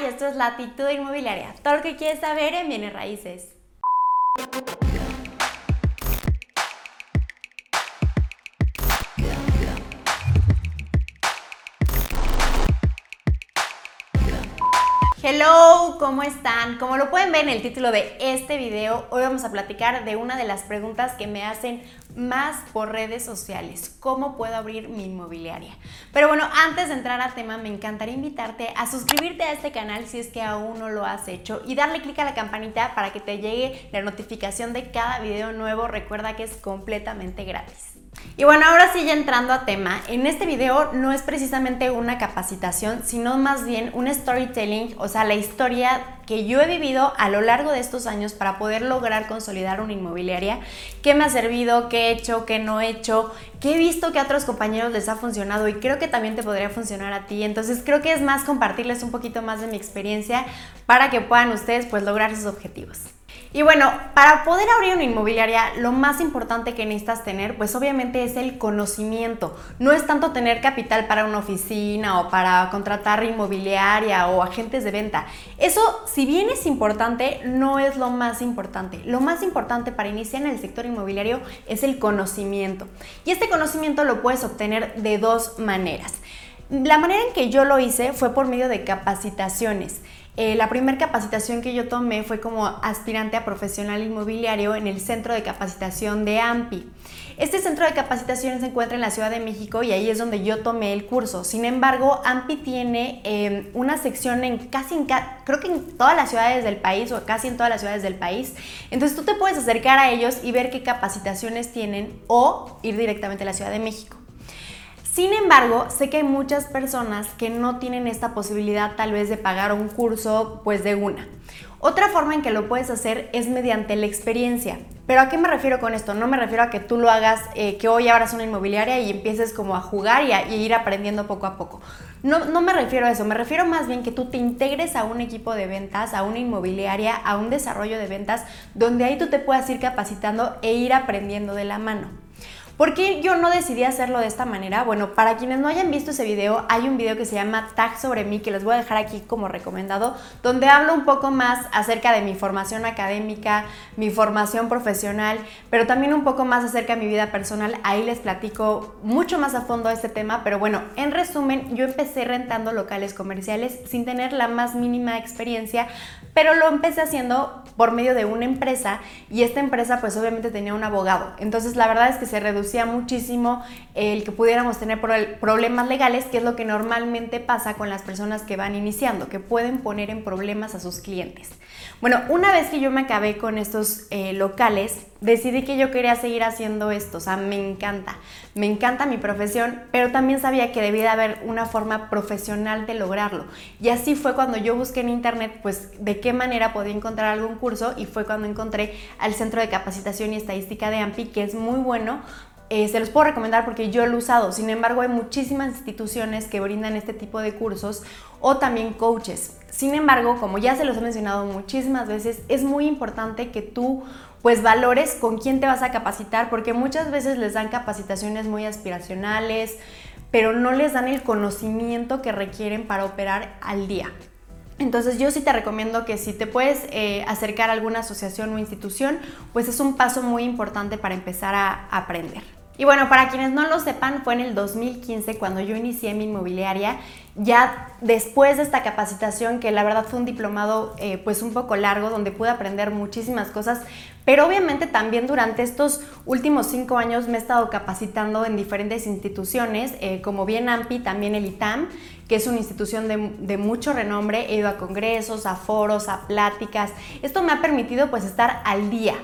Y esto es Latitud Inmobiliaria. Todo lo que quieres saber en bienes raíces. Hello, ¿cómo están? Como lo pueden ver en el título de este video, hoy vamos a platicar de una de las preguntas que me hacen más por redes sociales. ¿Cómo puedo abrir mi inmobiliaria? Pero bueno, antes de entrar al tema, me encantaría invitarte a suscribirte a este canal si es que aún no lo has hecho y darle clic a la campanita para que te llegue la notificación de cada video nuevo. Recuerda que es completamente gratis. Y bueno, ahora sí ya entrando a tema, en este video no es precisamente una capacitación, sino más bien un storytelling, o sea, la historia que yo he vivido a lo largo de estos años para poder lograr consolidar una inmobiliaria, qué me ha servido, qué he hecho, qué no he hecho, qué he visto que a otros compañeros les ha funcionado y creo que también te podría funcionar a ti. Entonces creo que es más compartirles un poquito más de mi experiencia para que puedan ustedes pues lograr sus objetivos. Y bueno, para poder abrir una inmobiliaria, lo más importante que necesitas tener, pues obviamente es el conocimiento. No es tanto tener capital para una oficina o para contratar inmobiliaria o agentes de venta. Eso, si bien es importante, no es lo más importante. Lo más importante para iniciar en el sector inmobiliario es el conocimiento. Y este conocimiento lo puedes obtener de dos maneras. La manera en que yo lo hice fue por medio de capacitaciones. Eh, la primera capacitación que yo tomé fue como aspirante a profesional inmobiliario en el Centro de Capacitación de AMPI. Este centro de capacitación se encuentra en la Ciudad de México y ahí es donde yo tomé el curso. Sin embargo, AMPI tiene em, una sección en casi en, creo que en todas las ciudades del país o casi en todas las ciudades del país. Entonces tú te puedes acercar a ellos y ver qué capacitaciones tienen o ir directamente a la Ciudad de México. Sin embargo, sé que hay muchas personas que no tienen esta posibilidad tal vez de pagar un curso pues de una. Otra forma en que lo puedes hacer es mediante la experiencia. Pero ¿a qué me refiero con esto? No me refiero a que tú lo hagas, eh, que hoy abras una inmobiliaria y empieces como a jugar y a ir aprendiendo poco a poco. No, no me refiero a eso, me refiero más bien que tú te integres a un equipo de ventas, a una inmobiliaria, a un desarrollo de ventas, donde ahí tú te puedas ir capacitando e ir aprendiendo de la mano. ¿Por qué yo no decidí hacerlo de esta manera? Bueno, para quienes no hayan visto ese video, hay un video que se llama Tag sobre mí, que les voy a dejar aquí como recomendado, donde hablo un poco más acerca de mi formación académica, mi formación profesional, pero también un poco más acerca de mi vida personal. Ahí les platico mucho más a fondo este tema, pero bueno, en resumen, yo empecé rentando locales comerciales sin tener la más mínima experiencia, pero lo empecé haciendo por medio de una empresa y esta empresa pues obviamente tenía un abogado. Entonces la verdad es que se reducía muchísimo el que pudiéramos tener problemas legales, que es lo que normalmente pasa con las personas que van iniciando, que pueden poner en problemas a sus clientes. Bueno, una vez que yo me acabé con estos eh, locales, decidí que yo quería seguir haciendo esto, o sea, me encanta, me encanta mi profesión, pero también sabía que debía haber una forma profesional de lograrlo. Y así fue cuando yo busqué en internet, pues, de qué manera podía encontrar algún curso y fue cuando encontré al Centro de Capacitación y Estadística de AMPI, que es muy bueno eh, se los puedo recomendar porque yo lo he usado. Sin embargo, hay muchísimas instituciones que brindan este tipo de cursos o también coaches. Sin embargo, como ya se los he mencionado muchísimas veces, es muy importante que tú pues valores con quién te vas a capacitar porque muchas veces les dan capacitaciones muy aspiracionales, pero no les dan el conocimiento que requieren para operar al día. Entonces yo sí te recomiendo que si te puedes eh, acercar a alguna asociación o institución, pues es un paso muy importante para empezar a aprender. Y bueno, para quienes no lo sepan, fue en el 2015 cuando yo inicié mi inmobiliaria, ya después de esta capacitación, que la verdad fue un diplomado eh, pues un poco largo, donde pude aprender muchísimas cosas, pero obviamente también durante estos últimos cinco años me he estado capacitando en diferentes instituciones, eh, como bien AMPI, también el ITAM, que es una institución de, de, mucho renombre, he ido a congresos, a foros, a pláticas. Esto me ha permitido pues estar al día.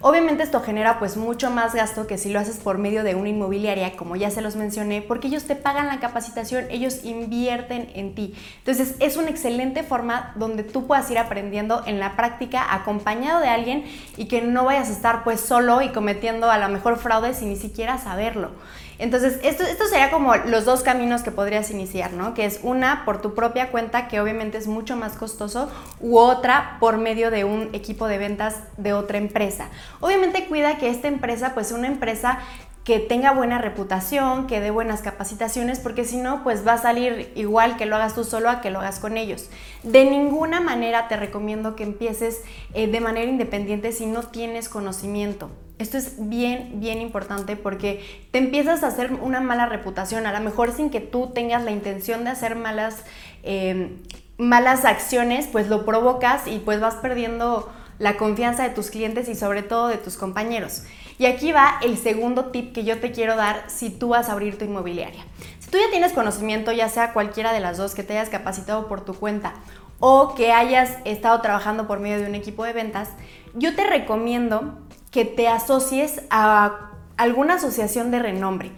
Obviamente esto genera pues mucho más gasto que si lo haces por medio de una inmobiliaria, como ya se los mencioné, porque ellos te pagan la capacitación, ellos invierten en ti. Entonces es una excelente forma donde tú puedas ir aprendiendo en la práctica acompañado de alguien y que no vayas a estar pues solo y cometiendo a lo mejor fraude sin ni siquiera saberlo. Entonces, esto, sería como los dos caminos que podrías iniciar, ¿no? Que es una por tu propia cuenta, que obviamente es mucho más costoso, u otra por medio de un equipo de ventas de otra empresa. Obviamente cuida que esta empresa, pues una empresa que tenga buena reputación, que dé buenas capacitaciones, porque si no, pues va a salir igual que lo hagas tú solo a que lo hagas con ellos. De ninguna manera te recomiendo que empieces eh, de manera independiente si no tienes conocimiento. Esto es bien, bien importante porque te empiezas a hacer una mala reputación, a lo mejor sin que tú tengas la intención de hacer malas, eh, malas acciones, pues lo provocas y pues vas perdiendo la confianza de tus clientes y sobre todo de tus compañeros. Y aquí va el segundo tip que yo te quiero dar si tú vas a abrir tu inmobiliaria. Si tú ya tienes conocimiento, ya sea cualquiera de las dos, que te hayas capacitado por tu cuenta o que hayas estado trabajando por medio de un equipo de ventas, yo te recomiendo que te asocies a alguna asociación de renombre.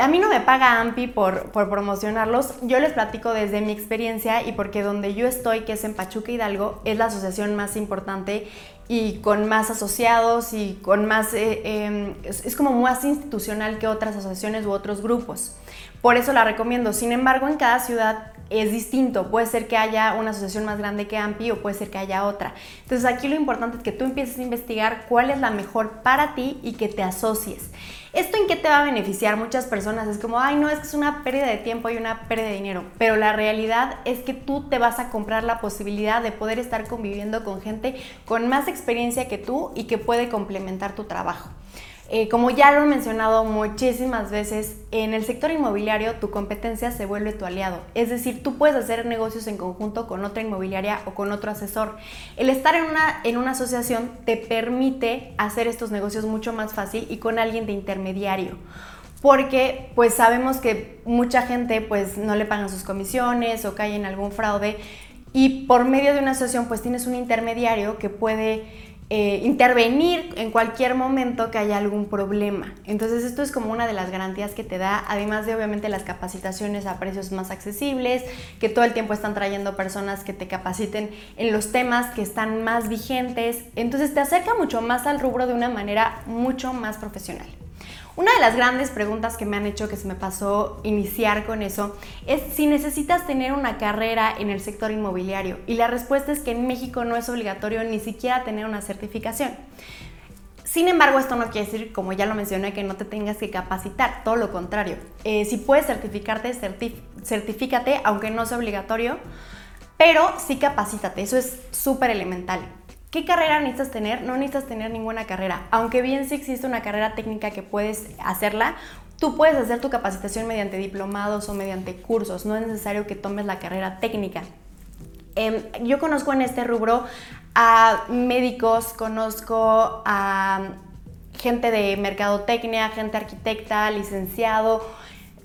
A mí no me paga AMPI por, por, promocionarlos, yo les platico desde mi experiencia y porque donde yo estoy, que es en Pachuca Hidalgo, es la asociación más importante y con más asociados y con más, eh, em, es, como más institucional que otras asociaciones u otros grupos. Por eso la recomiendo. Sin embargo, en cada ciudad es distinto. Puede ser que haya una asociación más grande que AMPI o puede ser que haya otra. Entonces aquí lo importante es que tú empieces a investigar cuál es la mejor para ti y que te asocies. ¿Esto en qué te va a beneficiar? Muchas personas es como, ay, no, es que es una pérdida de tiempo y una pérdida de dinero. Pero la realidad es que tú te vas a comprar la posibilidad de poder estar conviviendo con gente con más experiencia que tú y que puede complementar tu trabajo. Eh, como ya lo he mencionado muchísimas veces, en el sector inmobiliario tu competencia se vuelve tu aliado. Es decir, tú puedes hacer negocios en conjunto con otra inmobiliaria o con otro asesor. El estar en una, en una asociación te permite hacer estos negocios mucho más fácil y con alguien de intermediario porque pues sabemos que mucha gente pues no le pagan sus comisiones o cae en algún fraude y por medio de una asociación pues tienes un intermediario que puede eh, intervenir en cualquier momento que haya algún problema. Entonces esto es como una de las garantías que te da, además de obviamente las capacitaciones a precios más accesibles, que todo el tiempo están trayendo personas que te capaciten en los temas que están más vigentes. Entonces te acerca mucho más al rubro de una manera mucho más profesional. Una de las grandes preguntas que me han hecho que se me pasó iniciar con eso es si necesitas tener una carrera en el sector inmobiliario. Y la respuesta es que en México no es obligatorio ni siquiera tener una certificación. Sin embargo, esto no quiere decir, como ya lo mencioné, que no te tengas que capacitar, todo lo contrario. Eh, si puedes certificarte, certifícate, aunque no sea obligatorio, pero sí capacítate, eso es súper elemental. ¿Qué carrera necesitas tener? No necesitas tener ninguna carrera. Aunque bien sí existe una carrera técnica que puedes hacerla, tú puedes hacer tu capacitación mediante diplomados o mediante cursos. No es necesario que tomes la carrera técnica. Em, yo conozco en este rubro a médicos, conozco a gente de mercadotecnia, gente arquitecta, licenciado,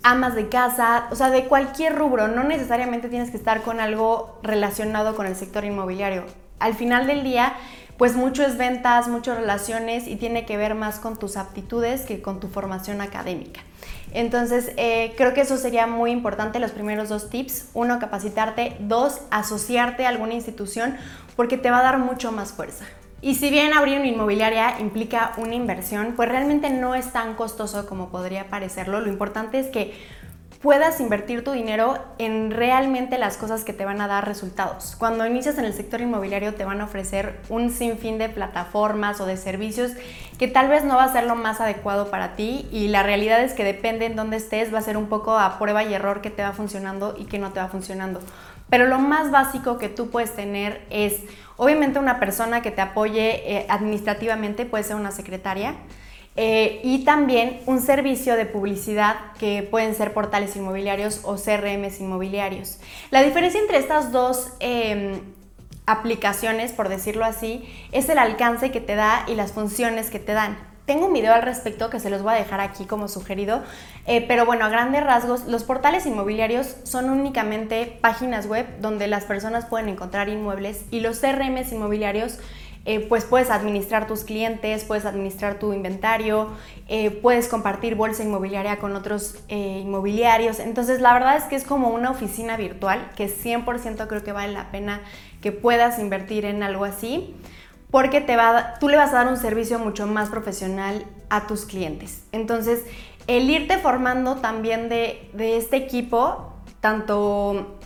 amas de casa, o sea, de cualquier rubro. No necesariamente tienes que estar con algo relacionado con el sector inmobiliario al final del día, pues mucho es ventas, mucho relaciones y tiene que ver más con tus aptitudes que con tu formación académica. Entonces, eh, creo que eso sería muy importante, los primeros dos tips. Uno, capacitarte. Dos, asociarte a alguna institución porque te va a dar mucho más fuerza. Y si bien abrir una inmobiliaria implica una inversión, pues realmente no es tan costoso como podría parecerlo. Lo importante es que puedas invertir tu dinero en realmente las cosas que te van a dar resultados. Cuando inicias en el sector inmobiliario te van a ofrecer un sinfín de plataformas o de servicios que tal vez no va a ser lo más adecuado para ti y la realidad es que depende en dónde estés, va a ser un poco a prueba y error que te va funcionando y que no te va funcionando. Pero lo más básico que tú puedes tener es, obviamente, una persona que te apoye eh, administrativamente, puede ser una secretaria, eh, y también un servicio de publicidad que pueden ser portales inmobiliarios o CRMs inmobiliarios. La diferencia entre estas dos em, aplicaciones, por decirlo así, es el alcance que te da y las funciones que te dan. Tengo un video al respecto que se los voy a dejar aquí como sugerido, eh, pero bueno, a grandes rasgos, los portales inmobiliarios son únicamente páginas web donde las personas pueden encontrar inmuebles y los CRMs inmobiliarios eh, pues puedes administrar tus clientes, puedes administrar tu inventario, eh, puedes compartir bolsa inmobiliaria con otros eh, inmobiliarios. Entonces la verdad es que es como una oficina virtual que 100% creo que vale la pena que puedas invertir en algo así porque te va, tú le vas a dar un servicio mucho más profesional a tus clientes. Entonces el irte formando también de, de este equipo, tanto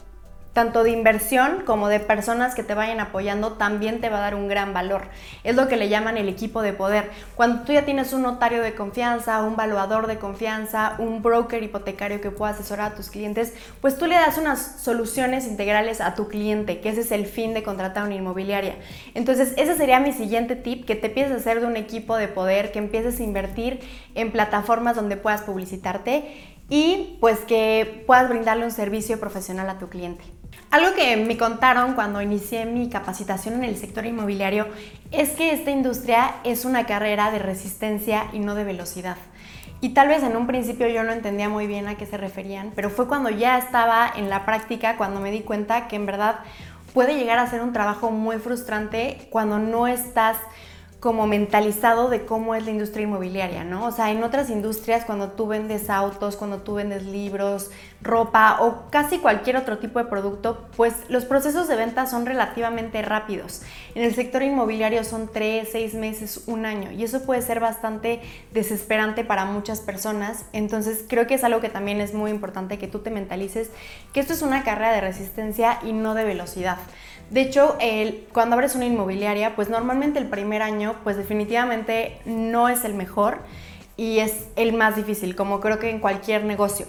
tanto de inversión como de personas que te vayan apoyando, también te va a dar un gran valor. Es lo que le llaman el equipo de poder. Cuando tú ya tienes un notario de confianza, un valuador de confianza, un broker hipotecario que pueda asesorar a tus clientes, pues tú le das unas soluciones integrales a tu cliente, que ese es el fin de contratar una inmobiliaria. Entonces, ese sería mi siguiente tip, que te empieces a hacer de un equipo de poder, que empieces a invertir en plataformas donde puedas publicitarte y pues que puedas brindarle un servicio profesional a tu cliente. Algo que me contaron cuando inicié mi capacitación en el sector inmobiliario es que esta industria es una carrera de resistencia y no de velocidad. Y tal vez en un principio yo no entendía muy bien a qué se referían, pero fue cuando ya estaba en la práctica cuando me di cuenta que en verdad puede llegar a ser un trabajo muy frustrante cuando no estás como mentalizado de cómo es la industria inmobiliaria, ¿no? O sea, en otras industrias, cuando tú vendes autos, cuando tú vendes libros, ropa o casi cualquier otro tipo de producto, pues los procesos de venta son relativamente rápidos. En el sector inmobiliario son tres, seis meses, un año, y eso puede ser bastante desesperante para muchas personas. Entonces, creo que es algo que también es muy importante que tú te mentalices que esto es una carrera de resistencia y no de velocidad. De hecho, cuando abres una inmobiliaria, pues normalmente el primer año, pues definitivamente no es el mejor y es el más difícil, como creo que en cualquier negocio.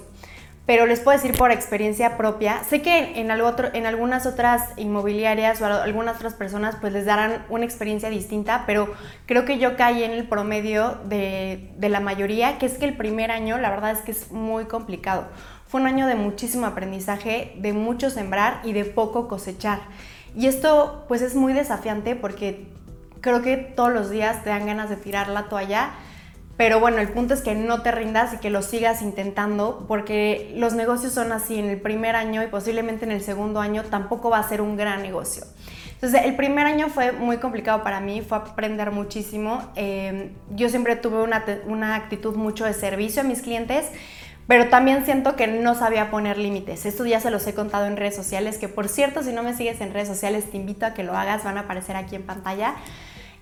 Pero les puedo decir por experiencia propia, sé que en, en algunas otras inmobiliarias o algunas otras personas pues les darán una experiencia distinta, pero creo que yo caí en el promedio de, de la mayoría, que es que el primer año la verdad es que es muy complicado. Fue un año de muchísimo aprendizaje, de mucho sembrar y de poco cosechar. Y esto pues es muy desafiante porque creo que todos los días te dan ganas de tirar la toalla, pero bueno, el punto es que no te rindas y que lo sigas intentando porque los negocios son así en el primer año y posiblemente en el segundo año tampoco va a ser un gran negocio. Entonces, el primer año fue muy complicado para mí, fue aprender muchísimo. Eh, yo siempre tuve una, una actitud mucho de servicio a mis clientes, pero también siento que no sabía poner límites. Esto ya se los he contado en redes sociales, que por cierto, si no me sigues en redes sociales, te invito a que lo hagas, van a aparecer aquí en pantalla.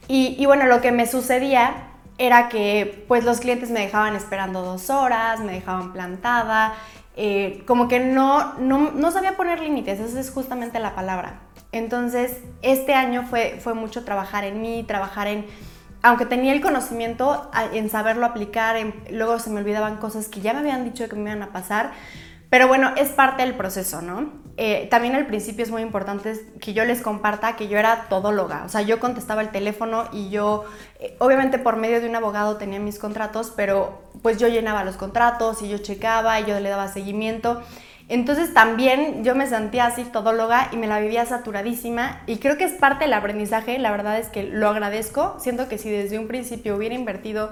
Y, bueno, lo que me sucedía era que pues los clientes me dejaban esperando dos horas, me dejaban plantada, eh, como que no, no, no sabía poner límites, esa es justamente la palabra. Entonces, este año fue, fue mucho trabajar en mí, trabajar en aunque tenía el conocimiento en saberlo aplicar, luego se me olvidaban cosas que ya me habían dicho que me iban a pasar, pero bueno, es parte del proceso, ¿no? Eh, también al principio es muy importante que yo les comparta que yo era todóloga, o sea, yo contestaba el teléfono y yo, eh, obviamente por medio de un abogado tenía mis contratos, pero pues yo llenaba los contratos y yo checaba y yo le daba seguimiento. Entonces también yo me sentía así todóloga y me la vivía saturadísima y creo que es parte del aprendizaje, la verdad es que lo agradezco, siento que si desde un principio hubiera invertido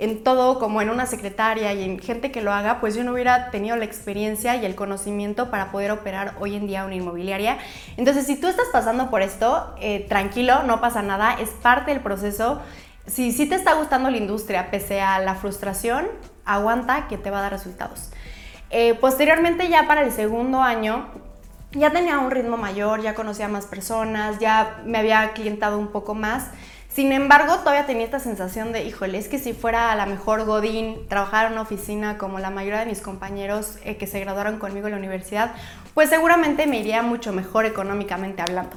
en todo como en una secretaria y en gente que lo haga, pues yo no hubiera tenido la experiencia y el conocimiento para poder operar hoy en día una inmobiliaria. Entonces si tú estás pasando por esto, eh, tranquilo, no pasa nada, es parte del proceso. Si sí si te está gustando la industria, pese a la frustración, aguanta que te va a dar resultados. Eh, posteriormente ya para el segundo año ya tenía un ritmo mayor, ya conocía más personas, ya me había clientado un poco más. Sin embargo, todavía tenía esta sensación de, híjole, es que si fuera a la mejor Godín, trabajar en una oficina como la mayoría de mis compañeros eh, que se graduaron conmigo en la universidad, pues seguramente me iría mucho mejor económicamente hablando.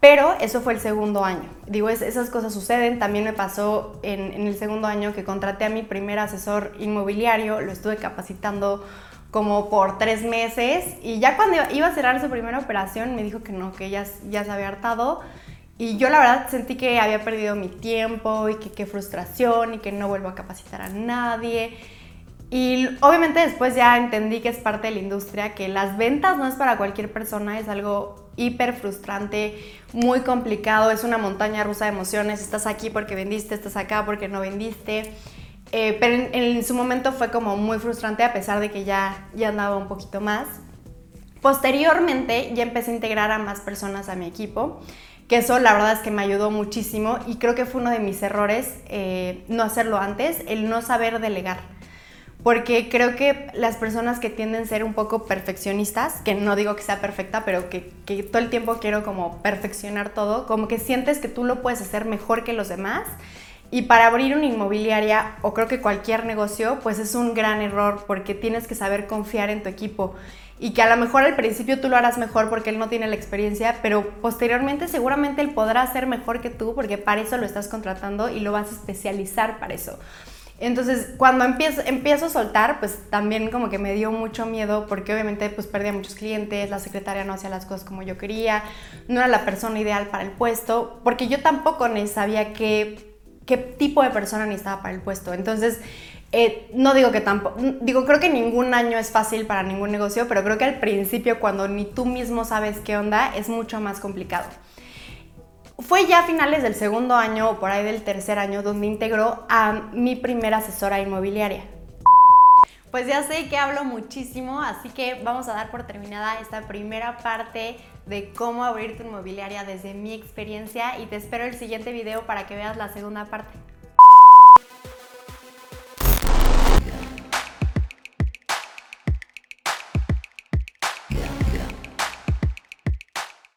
Pero eso fue el segundo año. Digo, esas cosas suceden. También me pasó en, en el segundo año que contraté a mi primer asesor inmobiliario, lo estuve capacitando como por tres meses y ya cuando iba a cerrar su primera operación me dijo que no, que ya, ya se había hartado y yo la verdad sentí que había perdido mi tiempo y que qué frustración y que no vuelvo a capacitar a nadie. Y obviamente después ya entendí que es parte de la industria, que las ventas no es para cualquier persona, es algo hiper frustrante, muy complicado, es una montaña rusa de emociones, estás aquí porque vendiste, estás acá porque no vendiste. Eh, pero en, su momento fue como muy frustrante a pesar de que ya, ya andaba un poquito más. Posteriormente ya empecé a integrar a más personas a mi equipo, que eso la verdad es que me ayudó muchísimo y creo que fue uno de mis errores eh, no hacerlo antes, el no saber delegar. Porque creo que las personas que tienden a ser un poco perfeccionistas, que no digo que sea perfecta, pero que, que todo el tiempo quiero como perfeccionar todo, como que sientes que tú lo puedes hacer mejor que los demás y para abrir una inmobiliaria o creo que cualquier negocio, pues es un gran error porque tienes que saber confiar en tu equipo. y que a lo mejor al principio tú lo harás mejor porque él no tiene la experiencia, pero posteriormente seguramente él podrá hacer mejor que tú porque para eso lo estás contratando y lo vas a especializar para eso. Entonces, cuando empiezo, empiezo a soltar, pues también como que me dio mucho miedo porque obviamente pues perdía muchos clientes, la secretaria no hacía las cosas como yo quería, no era la persona ideal para el puesto, porque yo tampoco sabía qué, qué tipo de persona necesitaba para el puesto. Entonces, eh, no digo que tampoco, digo, creo que ningún año es fácil para ningún negocio, pero creo que al principio cuando ni tú mismo sabes qué onda es mucho más complicado. Fue ya a finales del segundo año o por ahí del tercer año donde integró a mi primera asesora inmobiliaria. Pues ya sé que hablo muchísimo, así que vamos a dar por terminada esta primera parte de cómo abrir tu inmobiliaria desde mi experiencia y te espero el siguiente video para que veas la segunda parte.